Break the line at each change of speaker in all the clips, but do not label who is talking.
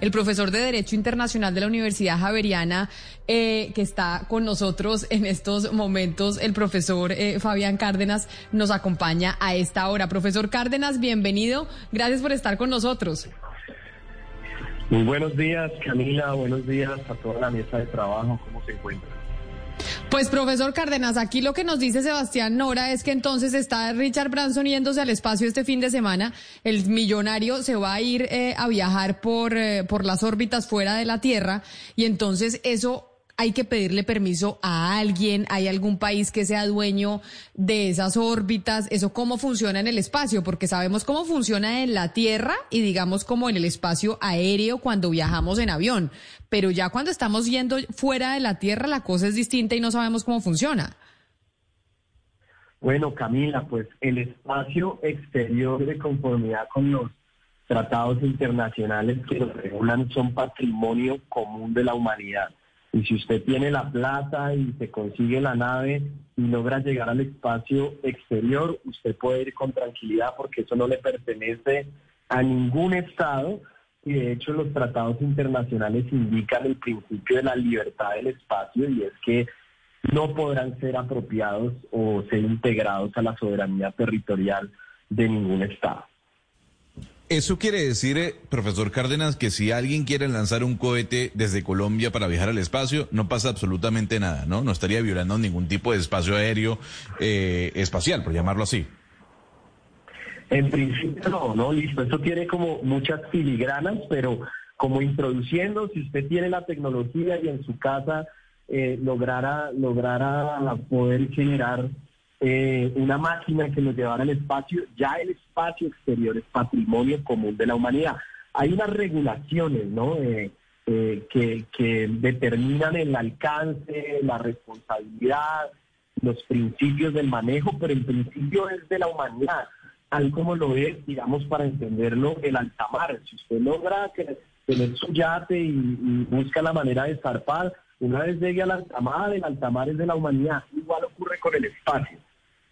el profesor de Derecho Internacional de la Universidad Javeriana, eh, que está con nosotros en estos momentos, el profesor eh, Fabián Cárdenas, nos acompaña a esta hora. Profesor Cárdenas, bienvenido. Gracias por estar con nosotros.
Muy buenos días, Camila. Buenos días a toda la mesa de trabajo. ¿Cómo se encuentra?
Pues profesor Cárdenas, aquí lo que nos dice Sebastián Nora es que entonces está Richard Branson yéndose al espacio este fin de semana. El millonario se va a ir eh, a viajar por, eh, por las órbitas fuera de la Tierra y entonces eso hay que pedirle permiso a alguien, hay algún país que sea dueño de esas órbitas, eso cómo funciona en el espacio, porque sabemos cómo funciona en la Tierra y digamos como en el espacio aéreo cuando viajamos en avión, pero ya cuando estamos yendo fuera de la Tierra la cosa es distinta y no sabemos cómo funciona.
Bueno, Camila, pues el espacio exterior de conformidad con los tratados internacionales que lo regulan son patrimonio común de la humanidad. Y si usted tiene la plata y se consigue la nave y logra llegar al espacio exterior, usted puede ir con tranquilidad porque eso no le pertenece a ningún Estado. Y de hecho los tratados internacionales indican el principio de la libertad del espacio y es que no podrán ser apropiados o ser integrados a la soberanía territorial de ningún Estado.
Eso quiere decir, eh, profesor Cárdenas, que si alguien quiere lanzar un cohete desde Colombia para viajar al espacio, no pasa absolutamente nada, ¿no? No estaría violando ningún tipo de espacio aéreo eh, espacial, por llamarlo así.
En principio no, no, listo. Eso tiene como muchas filigranas, pero como introduciendo, si usted tiene la tecnología y en su casa eh, lograra, lograra poder generar eh, una máquina que nos llevara al espacio, ya el espacio exterior es patrimonio común de la humanidad. Hay unas regulaciones, ¿no? Eh, eh, que, que determinan el alcance, la responsabilidad, los principios del manejo, pero en principio es de la humanidad, tal como lo es, digamos, para entenderlo, el altamar. Si usted logra tener su yate y, y busca la manera de zarpar, una vez llegue al altamar, el altamar es de la humanidad. Igual ocurre con el espacio.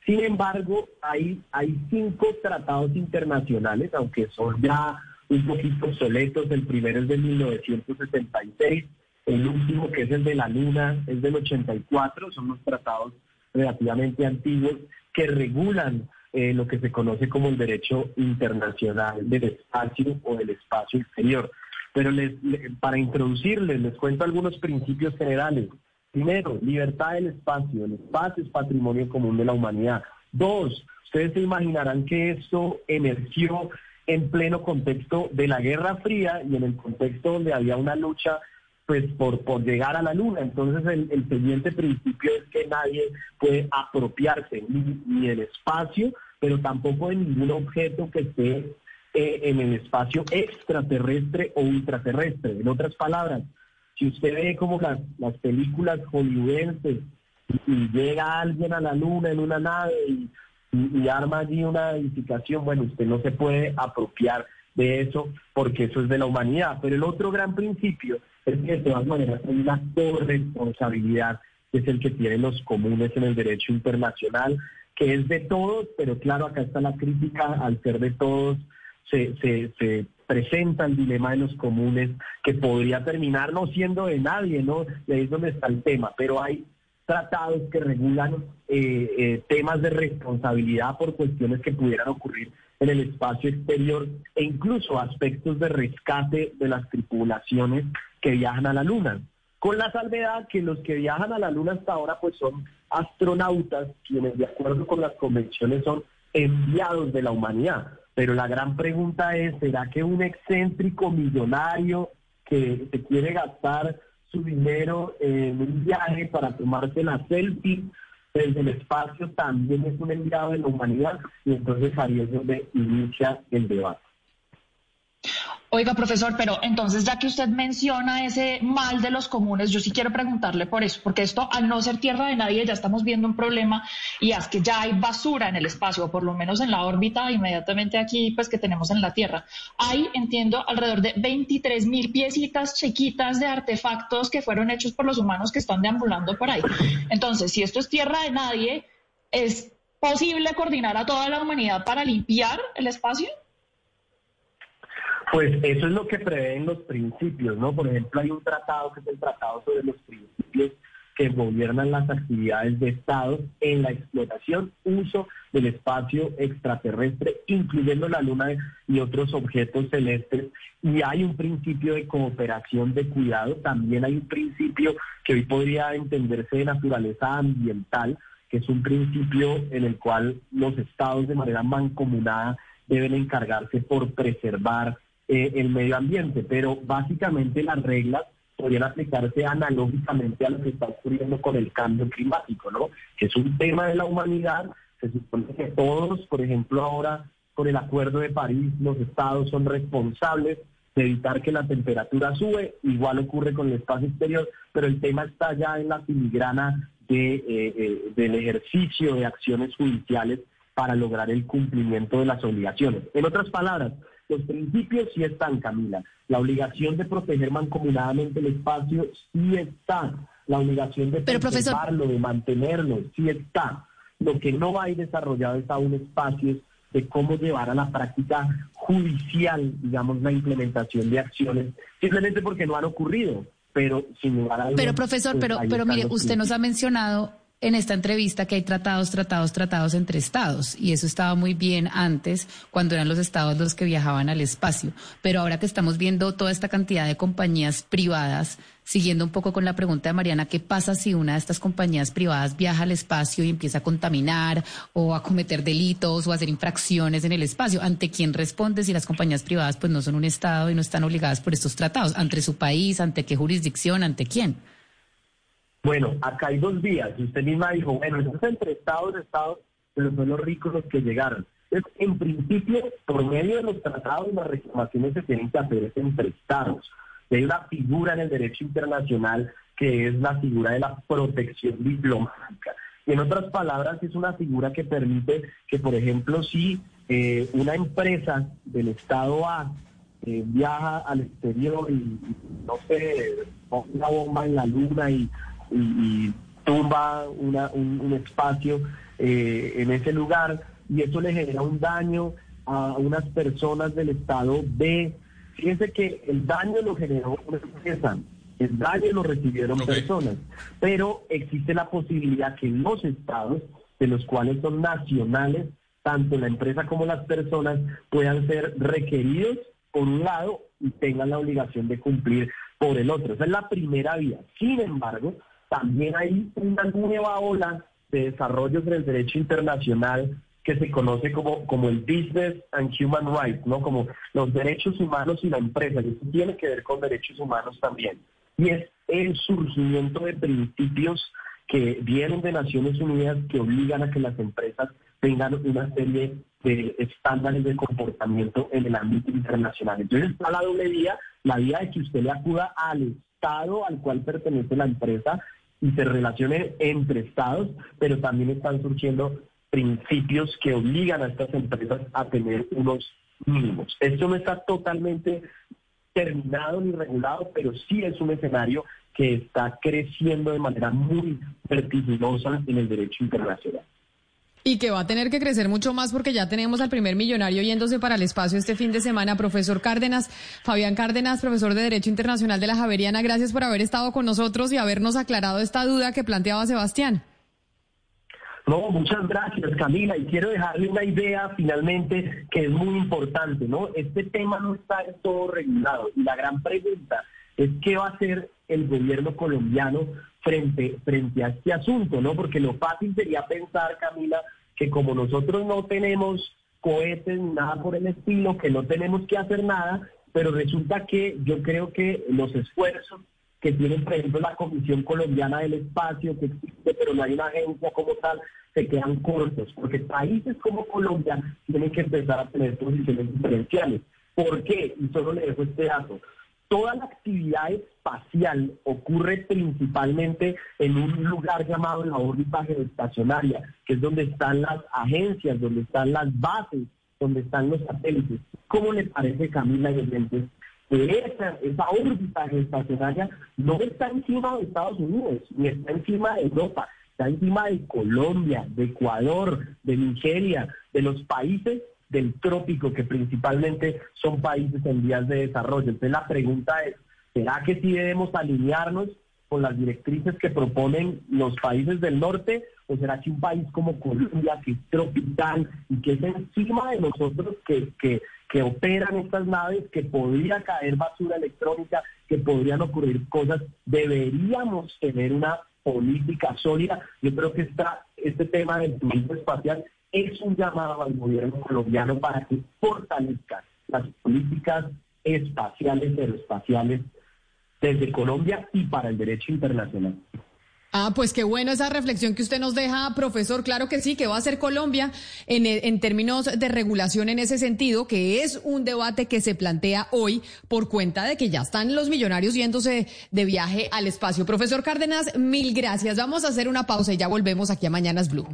Sin embargo, hay, cinco tratados internacionales, aunque son ya un poquito obsoletos. El primero es de 1966, el último, que es el de la Luna, es del 84. Son los tratados relativamente antiguos que regulan eh, lo que se conoce como el derecho internacional del espacio o del espacio exterior. Pero les, para introducirles, les cuento algunos principios generales. Primero, libertad del espacio. El espacio es patrimonio común de la humanidad. Dos, ustedes se imaginarán que esto emergió en pleno contexto de la Guerra Fría y en el contexto donde había una lucha pues por, por llegar a la luna. Entonces el, siguiente principio es que nadie puede apropiarse ni, del espacio, pero tampoco de ningún objeto que esté eh, en el espacio extraterrestre o ultraterrestre. En otras palabras, si usted ve como las, las películas hollywoodenses y, llega alguien a la luna en una nave y, arma allí una edificación, bueno, usted no se puede apropiar de eso porque eso es de la humanidad. Pero el otro gran principio es que de todas maneras hay una corresponsabilidad que es el que tienen los comunes en el derecho internacional, que es de todos, pero claro, acá está la crítica, al ser de todos, se, presenta el dilema de los comunes que podría terminar no siendo de nadie, ¿no? Y ahí es donde está el tema, pero hay tratados que regulan eh, eh, temas de responsabilidad por cuestiones que pudieran ocurrir en el espacio exterior e incluso aspectos de rescate de las tripulaciones que viajan a la Luna. Con la salvedad que los que viajan a la Luna hasta ahora pues son astronautas quienes de acuerdo con las convenciones son enviados de la humanidad. Pero la gran pregunta es, ¿será que un excéntrico millonario que se quiere gastar su dinero en un viaje para tomarse la selfie desde el espacio también es un enviado de la humanidad? Y entonces ahí es donde inicia el debate.
Oiga, profesor, pero entonces ya que usted menciona ese mal de los comunes, yo sí quiero preguntarle por eso, porque esto al no ser tierra de nadie ya estamos viendo un problema y es que ya hay basura en el espacio, o por lo menos en la órbita inmediatamente aquí, pues que tenemos en la Tierra. Hay, entiendo, alrededor de 23 mil piecitas chiquitas de artefactos que fueron hechos por los humanos que están deambulando por ahí. Entonces, si esto es tierra de nadie, ¿es posible coordinar a toda la humanidad para limpiar el espacio?
Pues eso es lo que prevén los principios, ¿no? Por ejemplo, hay un tratado que es el Tratado sobre los Principios que gobiernan las actividades de Estado en la explotación, uso del espacio extraterrestre, incluyendo la Luna y otros objetos celestes. Y hay un principio de cooperación de cuidado, también hay un principio que hoy podría entenderse de naturaleza ambiental, que es un principio en el cual los estados de manera mancomunada deben encargarse por preservar eh, el medio ambiente, pero básicamente las reglas podrían aplicarse analógicamente a lo que está ocurriendo con el cambio climático, ¿no? Que es un tema de la humanidad. Se supone que todos, por ejemplo, ahora con el Acuerdo de París, los estados son responsables de evitar que la temperatura sube. Igual ocurre con el espacio exterior, pero el tema está ya en la filigrana de, eh, eh, del ejercicio de acciones judiciales para lograr el cumplimiento de las obligaciones. En otras palabras, los principios sí están, Camila. La obligación de proteger mancomunadamente el espacio sí está. La obligación de preservarlo, de mantenerlo, sí está. Lo que no va a ir desarrollado es aún espacios de cómo llevar a la práctica judicial, digamos, la implementación de acciones, simplemente porque no han ocurrido. Pero sin lugar a
Pero profesor, pues, pero, pero mire, usted nos ha mencionado en esta entrevista que hay tratados, tratados, tratados entre estados y eso estaba muy bien antes cuando eran los estados los que viajaban al espacio, pero ahora que estamos viendo toda esta cantidad de compañías privadas, siguiendo un poco con la pregunta de Mariana, ¿qué pasa si una de estas compañías privadas viaja al espacio y empieza a contaminar o a cometer delitos o a hacer infracciones en el espacio? ¿Ante quién responde si las compañías privadas pues no son un estado y no están obligadas por estos tratados? ¿Ante su país? ¿Ante qué jurisdicción? ¿Ante quién?
Bueno, acá hay dos vías. Usted misma dijo, bueno, eso es entre estados, estados, pero son los ricos los que llegaron. Entonces, en principio, por medio de los tratados, las reclamaciones se tienen que hacer entre estados. hay una figura en el derecho internacional que es la figura de la protección diplomática. Y en otras palabras, es una figura que permite que, por ejemplo, si eh, una empresa del Estado A eh, viaja al exterior y, no sé, pone una bomba en la luna y y, tumba un, espacio eh, en ese lugar y eso le genera un daño a unas personas del estado B. Fíjense que el daño lo generó una empresa, el daño lo recibieron personas, pero existe la posibilidad que los estados, de los cuales son nacionales, tanto la empresa como las personas, puedan ser requeridos por un lado y tengan la obligación de cumplir por el otro. Esa es la primera vía. Sin embargo, también hay una nueva ola de desarrollos en el derecho internacional que se conoce como, como el Business and Human Rights, ¿no? Como los derechos humanos y la empresa, y eso tiene que ver con derechos humanos también. Y es el surgimiento de principios que vienen de Naciones Unidas que obligan a que las empresas tengan una serie de estándares de comportamiento en el ámbito internacional. Entonces está la doble vía, la vía de que usted le acuda al Estado al cual pertenece la empresa relacione entre estados, pero también están surgiendo principios que obligan a estas empresas a tener unos mínimos. Esto no está totalmente terminado ni regulado, pero sí es un escenario que está creciendo de manera muy vertiginosa en el derecho internacional.
Y que va a tener que crecer mucho más porque ya tenemos al primer millonario yéndose para el espacio este fin de semana. Profesor Cárdenas, Fabián Cárdenas, profesor de Derecho Internacional de la Javeriana, gracias por haber estado con nosotros y habernos aclarado esta duda que planteaba Sebastián.
No, muchas gracias Camila y quiero dejarle una idea finalmente que es muy importante, ¿no? Este tema no está en todo regulado y la gran pregunta es qué va a hacer el gobierno colombiano frente, frente a este asunto, ¿no? Porque lo fácil sería pensar, Camila, que como nosotros no tenemos cohetes ni nada por el estilo, que no tenemos que hacer nada, pero resulta que yo creo que los esfuerzos que tiene, por ejemplo, la Comisión Colombiana del Espacio, que existe, pero no hay una agencia como tal, se quedan cortos, porque países como Colombia tienen que empezar a tener posiciones diferenciales. ¿Por qué? Y solo le dejo este dato. Toda la actividad espacial ocurre principalmente en un lugar llamado la órbita geoestacionaria, que es donde están las agencias, donde están las bases, donde están los satélites. ¿Cómo le parece, Camila y que esa, esa órbita geoestacionaria no está encima de Estados Unidos, ni está encima de Europa, está encima de Colombia, de Ecuador, de Nigeria, de los países del trópico, que principalmente son países en vías de desarrollo. Entonces la pregunta es, ¿será que sí debemos alinearnos con las directrices que proponen los países del norte? ¿O será que un país como Colombia, que es tropical y que es encima de nosotros, que, que, que operan estas naves, que podría caer basura electrónica, que podrían ocurrir cosas, deberíamos tener una política sólida? Yo creo que esta, este tema del turismo espacial es un llamado al gobierno colombiano para que fortalezca las políticas espaciales, aeroespaciales desde Colombia y para el derecho internacional.
Ah, pues qué bueno esa reflexión que usted nos deja, profesor. Claro que sí, que va a ser Colombia en, en, términos de regulación en ese sentido, que es un debate que se plantea hoy por cuenta de que ya están los millonarios yéndose de viaje al espacio. Profesor Cárdenas, mil gracias. Vamos a hacer una pausa y ya volvemos aquí a Mañanas Blue.